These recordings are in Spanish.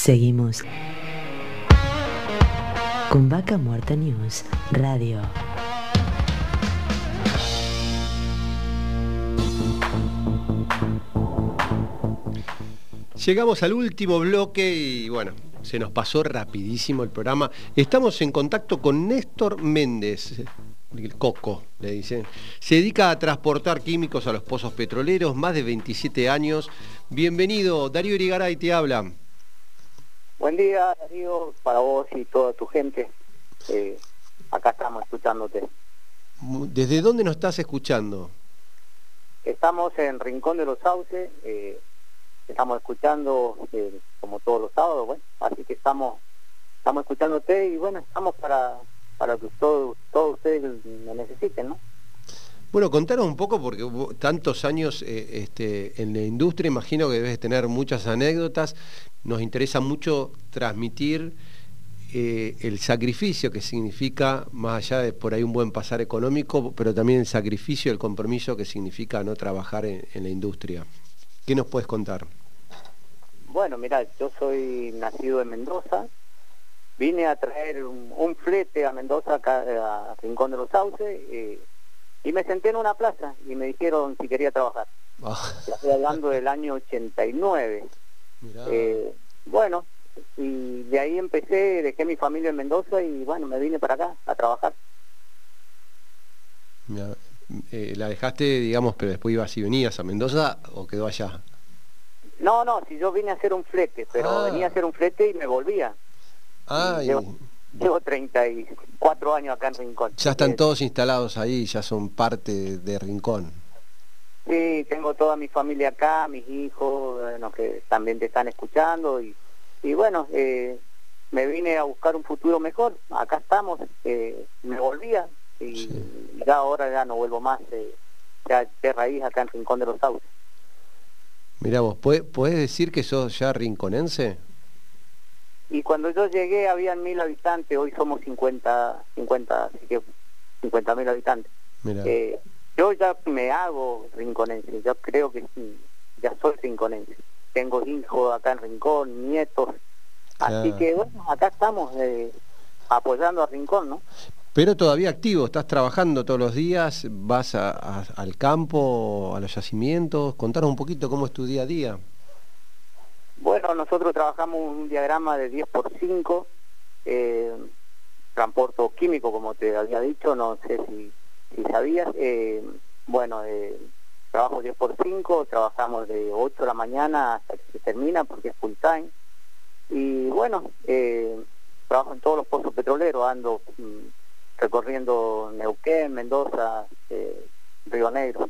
Seguimos con Vaca Muerta News Radio. Llegamos al último bloque y bueno, se nos pasó rapidísimo el programa. Estamos en contacto con Néstor Méndez, el Coco, le dicen. Se dedica a transportar químicos a los pozos petroleros, más de 27 años. Bienvenido, Darío Irigaray te habla. Buen día, Darío, para vos y toda tu gente. Eh, acá estamos escuchándote. ¿Desde dónde nos estás escuchando? Estamos en Rincón de los Sauces, eh, estamos escuchando eh, como todos los sábados, bueno, así que estamos estamos escuchándote y bueno, estamos para, para que todos ustedes me necesiten, ¿no? Bueno, contanos un poco, porque tantos años eh, este, en la industria, imagino que debes tener muchas anécdotas. Nos interesa mucho transmitir eh, el sacrificio que significa, más allá de por ahí un buen pasar económico, pero también el sacrificio, el compromiso que significa no trabajar en, la industria. ¿Qué nos puedes contar? Bueno, mira, yo soy nacido en Mendoza, vine a traer un, flete a Mendoza, acá, a Rincón de los Sauces, y me senté en una plaza y me dijeron si quería trabajar. Ah. Estoy hablando del año 89. Eh, bueno, y de ahí empecé, dejé mi familia en Mendoza y bueno, me vine para acá a trabajar. Eh, ¿La dejaste, digamos, pero después ibas y venías a Mendoza o quedó allá? No, no, si yo vine a hacer un flete, pero ah. venía a hacer un flete y me volvía. Ah, Llevo 34 años acá en Rincón. Ya están todos instalados ahí, ya son parte de Rincón. Sí, tengo toda mi familia acá, mis hijos, que también te están escuchando y, y bueno, eh, me vine a buscar un futuro mejor. Acá estamos, eh, me volvía y ya ahora ya no vuelvo más eh, ya de raíz acá en Rincón de los Sauces. Mira vos, ¿puedes decir que sos ya rinconense? Y cuando yo llegué habían mil habitantes, hoy somos 50, 50, así que 50 mil habitantes. Eh, yo ya me hago rinconense, yo creo que sí, ya soy rinconense. Tengo hijos acá en Rincón, nietos, así que bueno, acá estamos eh, apoyando a Rincón, ¿no? Pero todavía activo, estás trabajando todos los días, vas al campo, a los yacimientos, contanos un poquito cómo es tu día a día. Nosotros trabajamos un diagrama de 10 por 5, eh, transporto químico, como te había dicho, no sé si, sabías. Eh, bueno, eh, trabajo 10 por 5, trabajamos de 8 de la mañana hasta que se termina porque es full time. Y bueno, eh, trabajo en todos los pozos petroleros, ando mm, recorriendo Neuquén, Mendoza, Río Negro.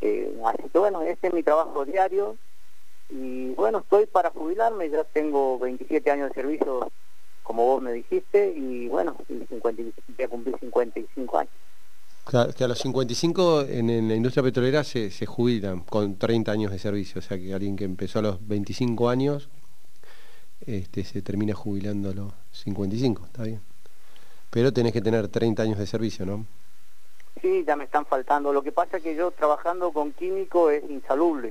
así que bueno, este es mi trabajo diario y bueno, estoy para jubilarme, ya tengo 27 años de servicio, como vos me dijiste, y bueno, y 50, voy a cumplir 55 años. que a los 55 en, la industria petrolera se, se, jubilan con 30 años de servicio, o sea que alguien que empezó a los 25 años este, se termina jubilando a los 55, está bien. Pero tenés que tener 30 años de servicio, ¿no? Sí, ya me están faltando. Lo que pasa es que yo trabajando con químico es insalubre.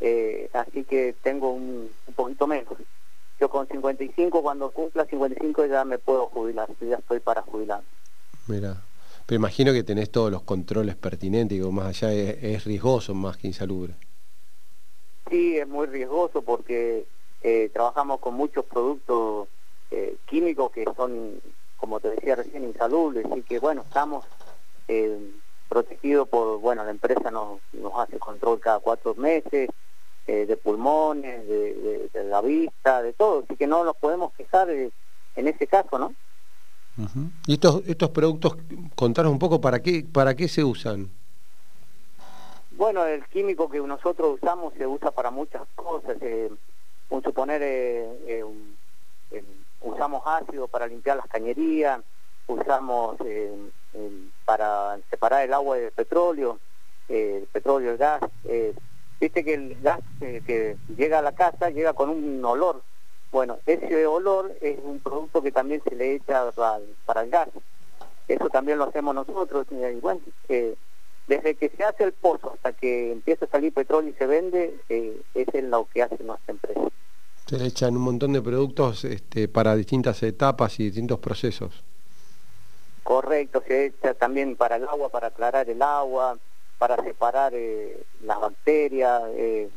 Eh, así que tengo un, poquito menos. Yo con 55, cuando cumpla 55 ya me puedo jubilar, ya estoy para jubilar. Mira, pero imagino que tenés todos los controles pertinentes, digo, más allá es, riesgoso más que insalubre. Sí, es muy riesgoso porque eh, trabajamos con muchos productos eh, químicos que son, como te decía recién, insalubres, así que bueno, estamos protegidos por, bueno, la empresa nos, nos hace control cada cuatro meses, eh, de pulmones, de, la vista, de todo, así que no nos podemos quejar en ese caso, ¿no? ¿Y estos, estos productos, contanos un poco para qué, para qué se usan? Bueno, el químico que nosotros usamos se usa para muchas cosas. Eh, un suponer, eh, eh, usamos ácido para limpiar las cañerías, usamos para separar el agua del petróleo, el petróleo, el gas, Viste que el gas que llega a la casa llega con un olor. Bueno, ese olor es un producto que también se le echa para, el gas. Eso también lo hacemos nosotros. Y bueno, desde que se hace el pozo hasta que empieza a salir petróleo y se vende, eh, es lo que hace nuestra empresa. Se le echan un montón de productos este, para distintas etapas y distintos procesos. Correcto, se echa también para el agua, para aclarar el agua, para separar eh, las bacterias. Eh,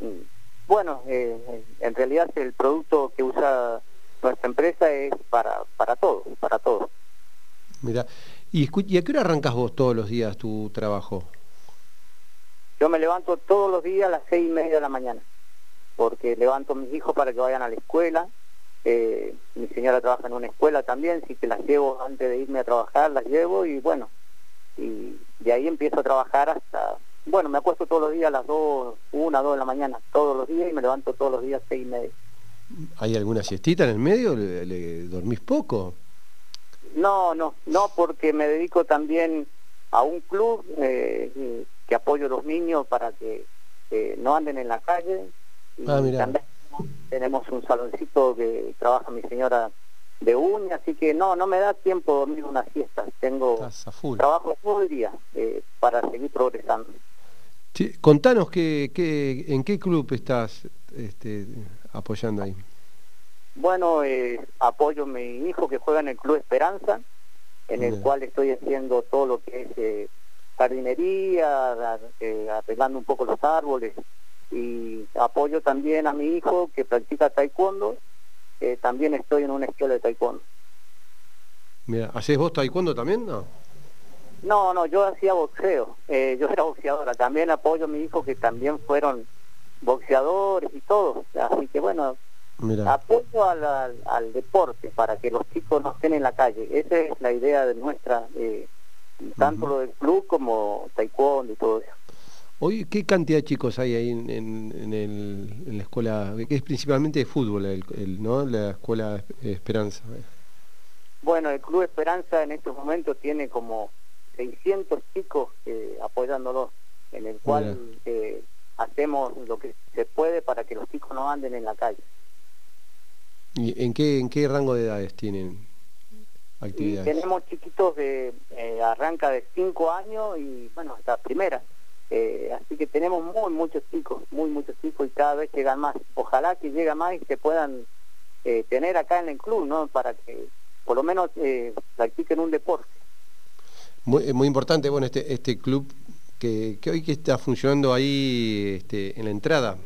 mm, bueno, eh, en realidad el producto que usa nuestra empresa es para, para todo, para todo. Mira, ¿y, ¿y a qué hora arrancas vos todos los días tu trabajo? Yo me levanto todos los días a las seis y media de la mañana porque levanto a mis hijos para que vayan a la escuela. Eh, mi señora trabaja en una escuela también, sí que las llevo antes de irme a trabajar, las llevo y bueno, y de ahí empiezo a trabajar hasta, bueno, me acuesto todos los días a las dos, una, dos de la mañana, todos los días y me levanto todos los días seis y media. ¿Hay alguna siestita en el medio? ¿Le, dormís poco? No, no, no, porque me dedico también a un club eh, que apoyo a los niños para que no anden en la calle, Ah, también tenemos un saloncito que trabaja mi señora de uña, así que no, no me da tiempo dormir una siesta. Tengo trabajo todo el día eh, para seguir progresando. contanos que, en qué club estás este, apoyando ahí. Bueno, eh, apoyo a mi hijo que juega en el Club Esperanza, en el cual estoy haciendo todo lo que es eh, jardinería, arreglando un poco los árboles, y apoyo también a mi hijo que practica taekwondo, también estoy en una escuela de taekwondo. Mira, ¿hacés vos taekwondo también, no? No, no, yo hacía boxeo, eh, yo era boxeadora, también apoyo a mi hijo que también fueron boxeadores y todo, así que bueno, apoyo al, al, deporte para que los chicos no estén en la calle, esa es la idea de nuestra, eh, tanto lo del club como taekwondo y todo eso. Hoy, ¿qué cantidad de chicos hay ahí en, la escuela, que es principalmente de fútbol, el, ¿no? la escuela Esperanza? Bueno, el Club Esperanza en estos momentos tiene como 600 chicos eh, apoyándolos, en el cual eh, hacemos lo que se puede para que los chicos no anden en la calle. ¿Y en qué, en qué rango de edades tienen actividades? tenemos chiquitos de eh, arranca de 5 años y bueno, hasta primera. Eh, así que tenemos muy muchos chicos, muy muchos chicos y cada vez llegan más. Ojalá que lleguen más y se puedan eh, tener acá en el club, ¿no? Para que por lo menos eh, practiquen un deporte. Muy, importante, bueno, este, este club que, que hoy que está funcionando ahí este, en la entrada,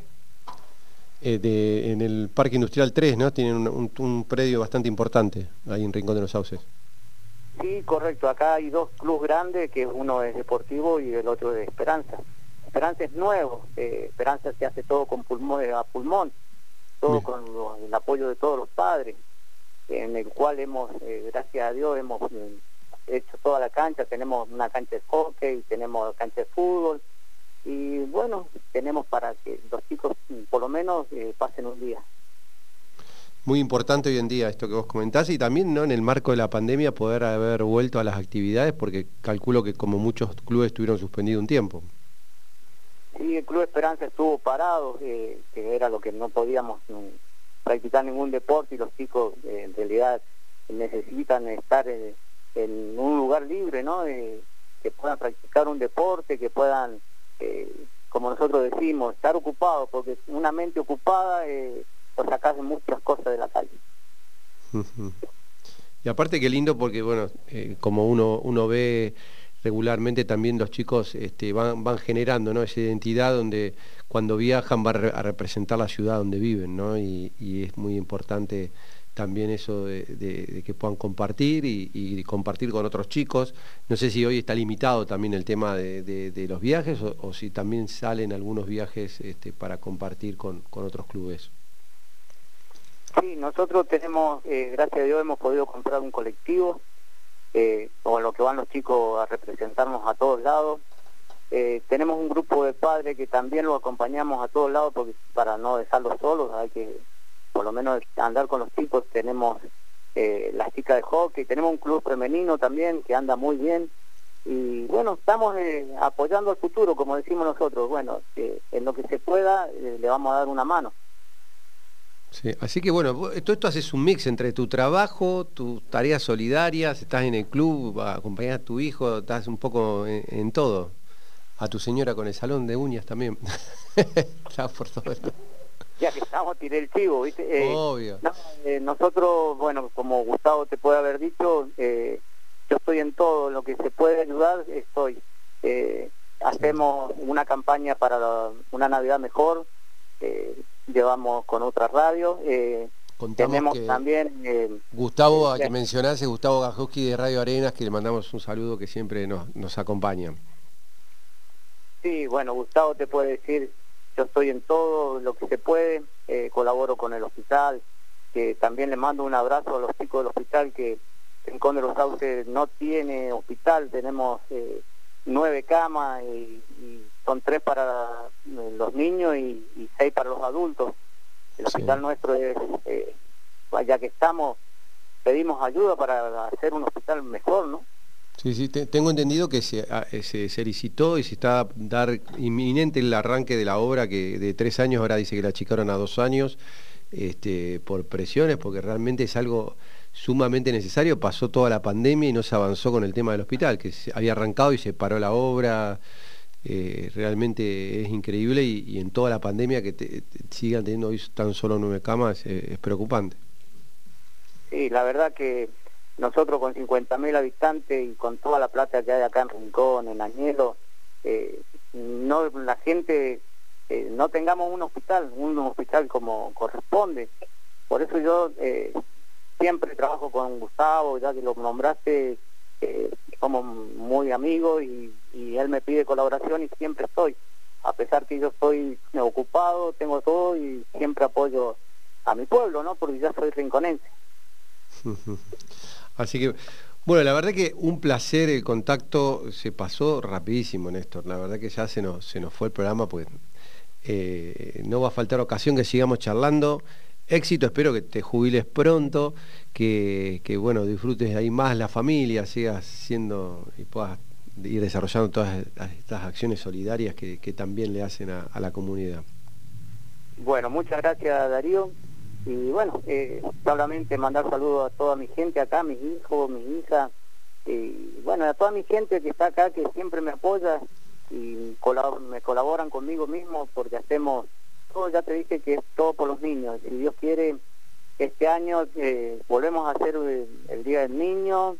de, en el Parque Industrial 3, ¿no? Tienen un, un predio bastante importante ahí en Rincón de los Sauces. Sí, correcto. Acá hay dos clubes grandes, que uno es deportivo y el otro es Esperanza. Esperanza es nuevo. Eh, Esperanza se hace todo con pulmón, eh, a pulmón, todo con el apoyo de todos los padres, en el cual hemos, eh, gracias a Dios, hemos hecho toda la cancha. Tenemos una cancha de hockey, tenemos cancha de fútbol y bueno, tenemos para que los chicos por lo menos pasen un día muy importante hoy en día esto que vos comentás y también ¿no? en el marco de la pandemia poder haber vuelto a las actividades porque calculo que como muchos clubes estuvieron suspendidos un tiempo. Sí, el Club Esperanza estuvo parado, que era lo que no podíamos practicar ningún deporte y los chicos eh, en realidad necesitan estar en, un lugar libre, ¿no? que puedan practicar un deporte, que puedan, eh, como nosotros decimos, estar ocupados, porque una mente ocupada... Eh, o sacar muchas cosas de la calle. Y aparte qué lindo porque, bueno, eh, como uno, uno ve regularmente también los chicos este, van, van generando ¿no? esa identidad donde cuando viajan van a representar la ciudad donde viven, ¿no? Y, es muy importante también eso de, que puedan compartir y, compartir con otros chicos. No sé si hoy está limitado también el tema de, los viajes o, si también salen algunos viajes este, para compartir con otros clubes. Sí, nosotros tenemos, eh, gracias a Dios, hemos podido comprar un colectivo eh, con lo que van los chicos a representarnos a todos lados. Eh, tenemos un grupo de padres que también lo acompañamos a todos lados porque para no dejarlos solos hay que por lo menos andar con los chicos. Tenemos eh, las chicas de hockey, tenemos un club femenino también que anda muy bien y bueno, estamos apoyando al futuro, como decimos nosotros. Bueno, en lo que se pueda le vamos a dar una mano. Sí, así que bueno, todo esto haces un mix entre tu trabajo, tus tareas solidarias, estás en el club, acompañás a tu hijo, estás un poco en, todo. A tu señora con el salón de uñas también. por todo ya que estamos, tiré el chivo, ¿viste? Eh, Obvio. Eh, nosotros, bueno, como Gustavo te puede haber dicho, eh, yo estoy en todo lo que se puede ayudar, estoy. hacemos una campaña para una Navidad mejor, llevamos con otras radios. tenemos también... Gustavo, a que mencionase, Gustavo Gajowski de Radio Arenas, que le mandamos un saludo que siempre nos, nos acompaña. Sí, bueno, Gustavo te puede decir yo estoy en todo lo que se puede, eh, colaboro con el hospital, que también le mando un abrazo a los chicos del hospital que en Conde los Sauces no tiene hospital, tenemos eh, nueve camas y, son tres para eh, los niños y, seis para los adultos. El hospital nuestro es, ya que estamos, pedimos ayuda para hacer un hospital mejor, ¿no? Sí, sí, tengo entendido que ah, eh, se, se, licitó y se está a dar inminente el arranque de la obra que de tres años ahora dice que la achicaron a dos años este, por presiones, porque realmente es algo sumamente necesario. Pasó toda la pandemia y no se avanzó con el tema del hospital, que se había arrancado y se paró la obra. Eh, realmente es increíble y, en toda la pandemia que sigan teniendo hoy tan solo nueve camas eh, es preocupante. Sí, la verdad que nosotros con 50.000 habitantes y con toda la plata que hay acá en Rincón, en Añelo, eh, no la gente no tengamos un hospital, un hospital como corresponde. Por eso yo siempre trabajo con Gustavo, ya que lo nombraste, somos muy amigos y, y él me pide colaboración y siempre estoy. A pesar que yo estoy ocupado, tengo todo y siempre apoyo a mi pueblo, ¿no? Porque ya soy rinconense. Así que, bueno, la verdad que un placer el contacto, se pasó rapidísimo, Néstor. La verdad que ya se nos, se nos fue el programa, pues eh, no va a faltar ocasión que sigamos charlando. Éxito, espero que te jubiles pronto, que, bueno, disfrutes ahí más la familia, sigas siendo y puedas ir desarrollando todas estas acciones solidarias que, también le hacen a la comunidad. Bueno, muchas gracias Darío. Y bueno, eh, solamente mandar saludos a toda mi gente acá, mis hijos, mis hijas, y bueno, a toda mi gente que está acá, que siempre me apoya y me colaboran conmigo mismo porque hacemos ya te dije que es todo por los niños. Si Dios quiere, este año eh, volvemos a hacer el, Día del Niño,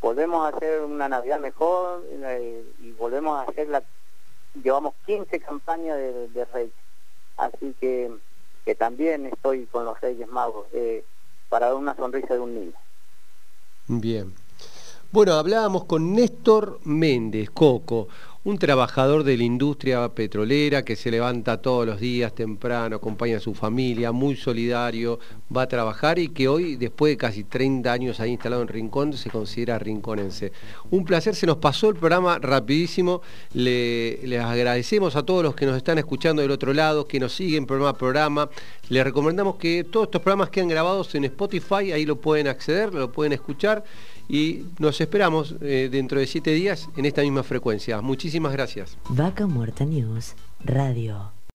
volvemos a hacer una Navidad mejor eh, y volvemos a hacer la... Llevamos 15 campañas de, de Reyes. Así que que también estoy con los Reyes Magos eh, para dar una sonrisa de un niño. Bien. Bueno, hablábamos con Néstor Méndez, Coco, un trabajador de la industria petrolera que se levanta todos los días temprano, acompaña a su familia, muy solidario, va a trabajar y que hoy, después de casi 30 años ahí instalado en Rincón, se considera rinconense. Un placer, se nos pasó el programa rapidísimo, Le, les agradecemos a todos los que nos están escuchando del otro lado, que nos siguen programa a programa, les recomendamos que todos estos programas quedan grabados en Spotify, ahí lo pueden acceder, lo pueden escuchar y nos esperamos eh, dentro de siete días en esta misma frecuencia. Muchísimas gracias. Vaca Muerta News Radio.